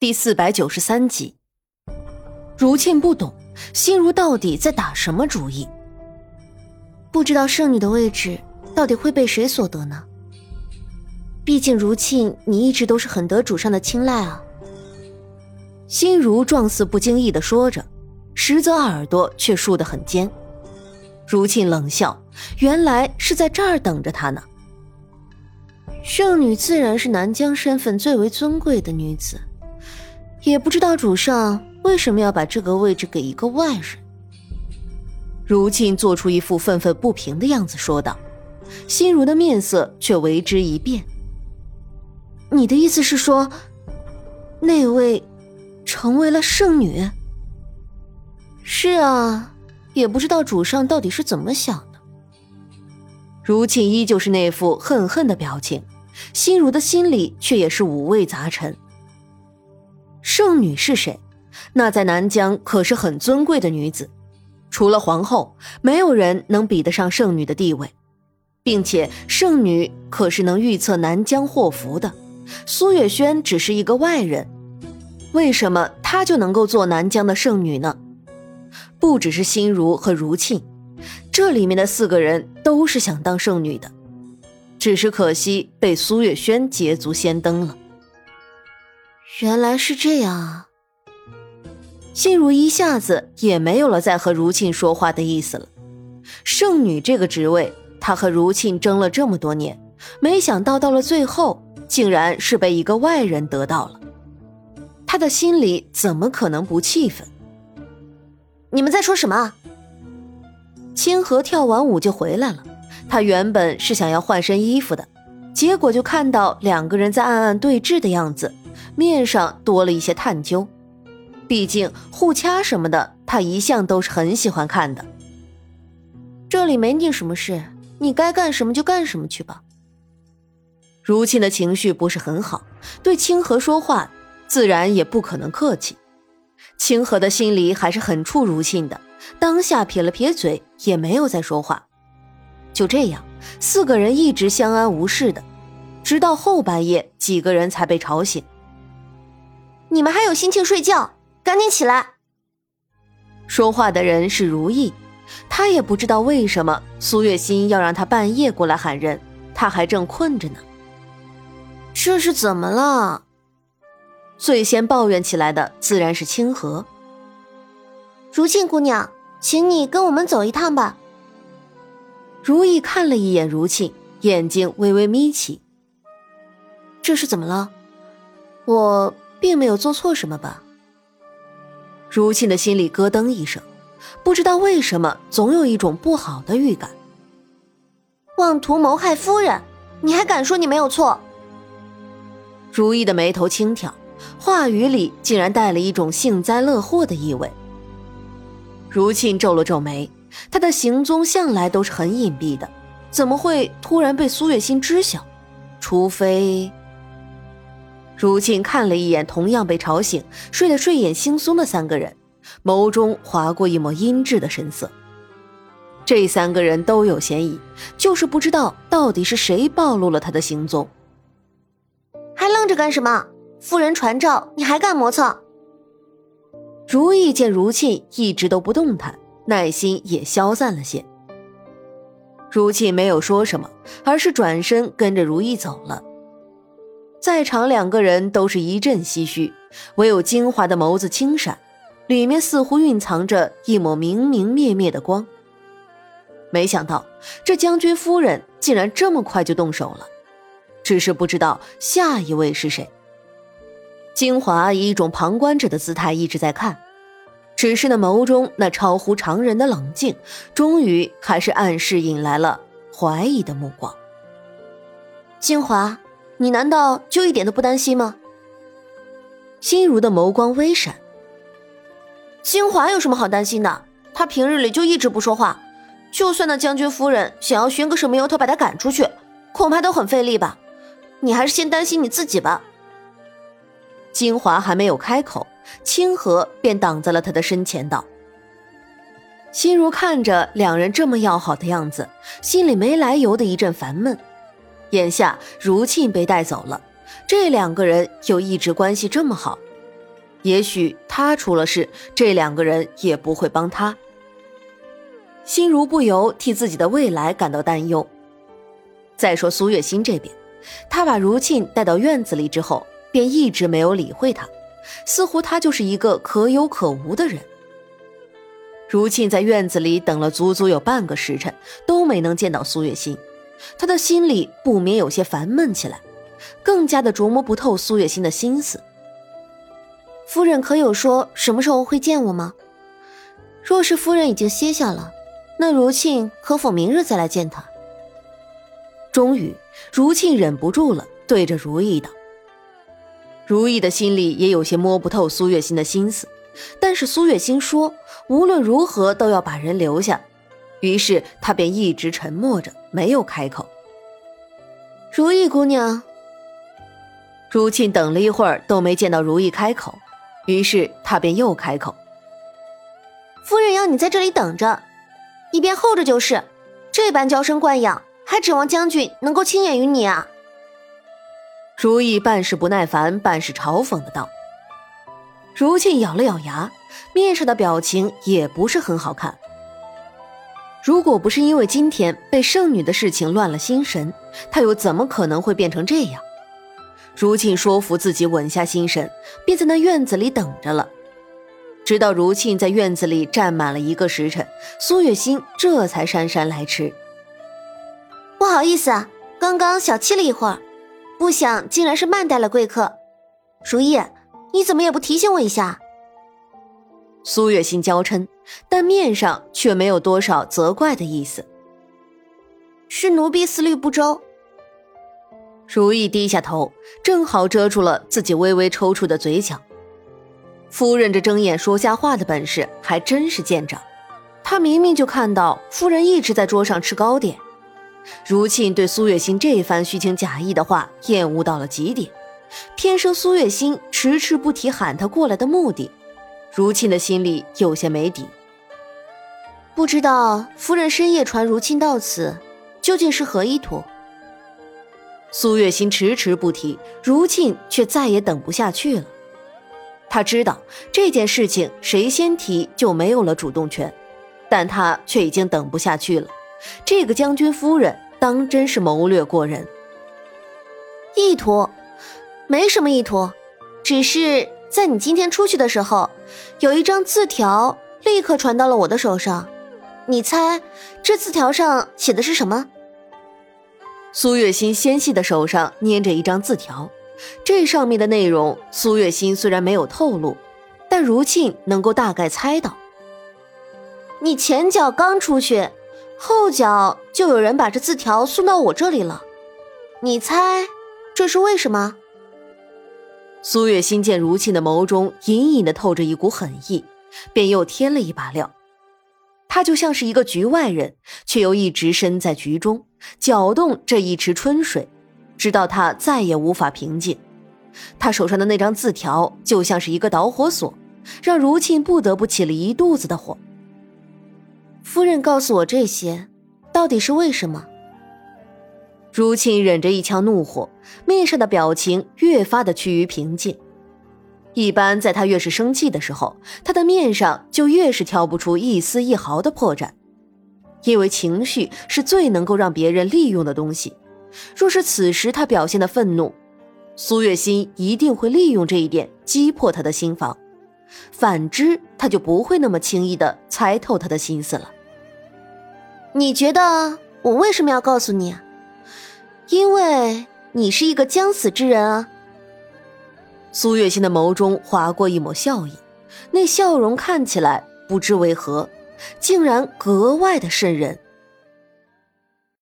第四百九十三集，如沁不懂心如到底在打什么主意，不知道圣女的位置到底会被谁所得呢？毕竟如沁，你一直都是很得主上的青睐啊。心如状似不经意的说着，实则耳朵却竖得很尖。如沁冷笑，原来是在这儿等着他呢。圣女自然是南疆身份最为尊贵的女子。也不知道主上为什么要把这个位置给一个外人。如沁做出一副愤愤不平的样子，说道：“心如的面色却为之一变。你的意思是说，那位成为了圣女？是啊，也不知道主上到底是怎么想的。”如沁依旧是那副恨恨的表情，心如的心里却也是五味杂陈。圣女是谁？那在南疆可是很尊贵的女子，除了皇后，没有人能比得上圣女的地位，并且圣女可是能预测南疆祸福的。苏月轩只是一个外人，为什么她就能够做南疆的圣女呢？不只是心如和如沁，这里面的四个人都是想当圣女的，只是可惜被苏月轩捷足先登了。原来是这样啊！心如一下子也没有了再和如沁说话的意思了。圣女这个职位，她和如沁争了这么多年，没想到到了最后，竟然是被一个外人得到了。他的心里怎么可能不气愤？你们在说什么？清河跳完舞就回来了，他原本是想要换身衣服的，结果就看到两个人在暗暗对峙的样子。面上多了一些探究，毕竟互掐什么的，他一向都是很喜欢看的。这里没你什么事，你该干什么就干什么去吧。如沁的情绪不是很好，对清河说话自然也不可能客气。清河的心里还是很怵如沁的，当下撇了撇嘴，也没有再说话。就这样，四个人一直相安无事的，直到后半夜，几个人才被吵醒。你们还有心情睡觉？赶紧起来！说话的人是如意，她也不知道为什么苏月心要让她半夜过来喊人，她还正困着呢。这是怎么了？最先抱怨起来的自然是清河。如沁姑娘，请你跟我们走一趟吧。如意看了一眼如沁，眼睛微微眯起。这是怎么了？我。并没有做错什么吧？如沁的心里咯噔一声，不知道为什么总有一种不好的预感。妄图谋害夫人，你还敢说你没有错？如意的眉头轻挑，话语里竟然带了一种幸灾乐祸的意味。如沁皱了皱眉，他的行踪向来都是很隐蔽的，怎么会突然被苏月心知晓？除非……如沁看了一眼同样被吵醒、睡得睡眼惺忪的三个人，眸中划过一抹阴鸷的神色。这三个人都有嫌疑，就是不知道到底是谁暴露了他的行踪。还愣着干什么？夫人传召，你还敢磨蹭？如意见如沁一直都不动弹，耐心也消散了些。如沁没有说什么，而是转身跟着如意走了。在场两个人都是一阵唏嘘，唯有金华的眸子轻闪，里面似乎蕴藏着一抹明明灭灭的光。没想到这将军夫人竟然这么快就动手了，只是不知道下一位是谁。金华以一种旁观者的姿态一直在看，只是那眸中那超乎常人的冷静，终于还是暗示引来了怀疑的目光。金华。你难道就一点都不担心吗？心如的眸光微闪。金华有什么好担心的？他平日里就一直不说话，就算那将军夫人想要寻个什么由头把他赶出去，恐怕都很费力吧。你还是先担心你自己吧。金华还没有开口，清河便挡在了他的身前，道：“心如看着两人这么要好的样子，心里没来由的一阵烦闷。”眼下如沁被带走了，这两个人又一直关系这么好，也许他出了事，这两个人也不会帮他。心如不由替自己的未来感到担忧。再说苏月心这边，他把如沁带到院子里之后，便一直没有理会他，似乎他就是一个可有可无的人。如沁在院子里等了足足有半个时辰，都没能见到苏月心，他的心里不免有些烦闷起来，更加的琢磨不透苏月心的心思。夫人可有说什么时候会见我吗？若是夫人已经歇下了，那如沁可否明日再来见他？终于，如沁忍不住了，对着如意道：“如意的心里也有些摸不透苏月心的心思，但是苏月心说无论如何都要把人留下，于是他便一直沉默着，没有开口。”如意姑娘，如沁等了一会儿都没见到如意开口，于是他便又开口：“夫人要你在这里等着，一边候着就是，这般娇生惯养。”还指望将军能够亲眼于你啊？如意半是不耐烦，半是嘲讽的道。如沁咬了咬牙，面上的表情也不是很好看。如果不是因为今天被圣女的事情乱了心神，他又怎么可能会变成这样？如沁说服自己稳下心神，便在那院子里等着了。直到如沁在院子里站满了一个时辰，苏月心这才姗姗来迟。不好意思啊，刚刚小憩了一会儿，不想竟然是慢待了贵客。如意，你怎么也不提醒我一下？苏月心娇嗔，但面上却没有多少责怪的意思。是奴婢思虑不周。如意低下头，正好遮住了自己微微抽搐的嘴角。夫人这睁眼说瞎话的本事还真是见长。她明明就看到夫人一直在桌上吃糕点。如沁对苏月心这番虚情假意的话厌恶到了极点，偏生苏月心迟迟不提喊她过来的目的，如沁的心里有些没底。不知道夫人深夜传如沁到此，究竟是何意图？苏月心迟迟不提，如沁却再也等不下去了。他知道这件事情谁先提就没有了主动权，但他却已经等不下去了。这个将军夫人当真是谋略过人。意图，没什么意图，只是在你今天出去的时候，有一张字条立刻传到了我的手上。你猜这字条上写的是什么？苏月心纤细的手上捏着一张字条，这上面的内容，苏月心虽然没有透露，但如沁能够大概猜到。你前脚刚出去。后脚就有人把这字条送到我这里了，你猜这是为什么？苏月心见如沁的眸中隐隐的透着一股狠意，便又添了一把料。他就像是一个局外人，却又一直身在局中，搅动这一池春水，直到他再也无法平静。他手上的那张字条就像是一个导火索，让如沁不得不起了一肚子的火。夫人告诉我这些，到底是为什么？如沁忍着一腔怒火，面上的表情越发的趋于平静。一般在他越是生气的时候，他的面上就越是挑不出一丝一毫的破绽，因为情绪是最能够让别人利用的东西。若是此时他表现的愤怒，苏月心一定会利用这一点击破他的心房；反之，他就不会那么轻易的猜透他的心思了。你觉得我为什么要告诉你？因为你是一个将死之人啊！苏月心的眸中划过一抹笑意，那笑容看起来不知为何，竟然格外的渗人。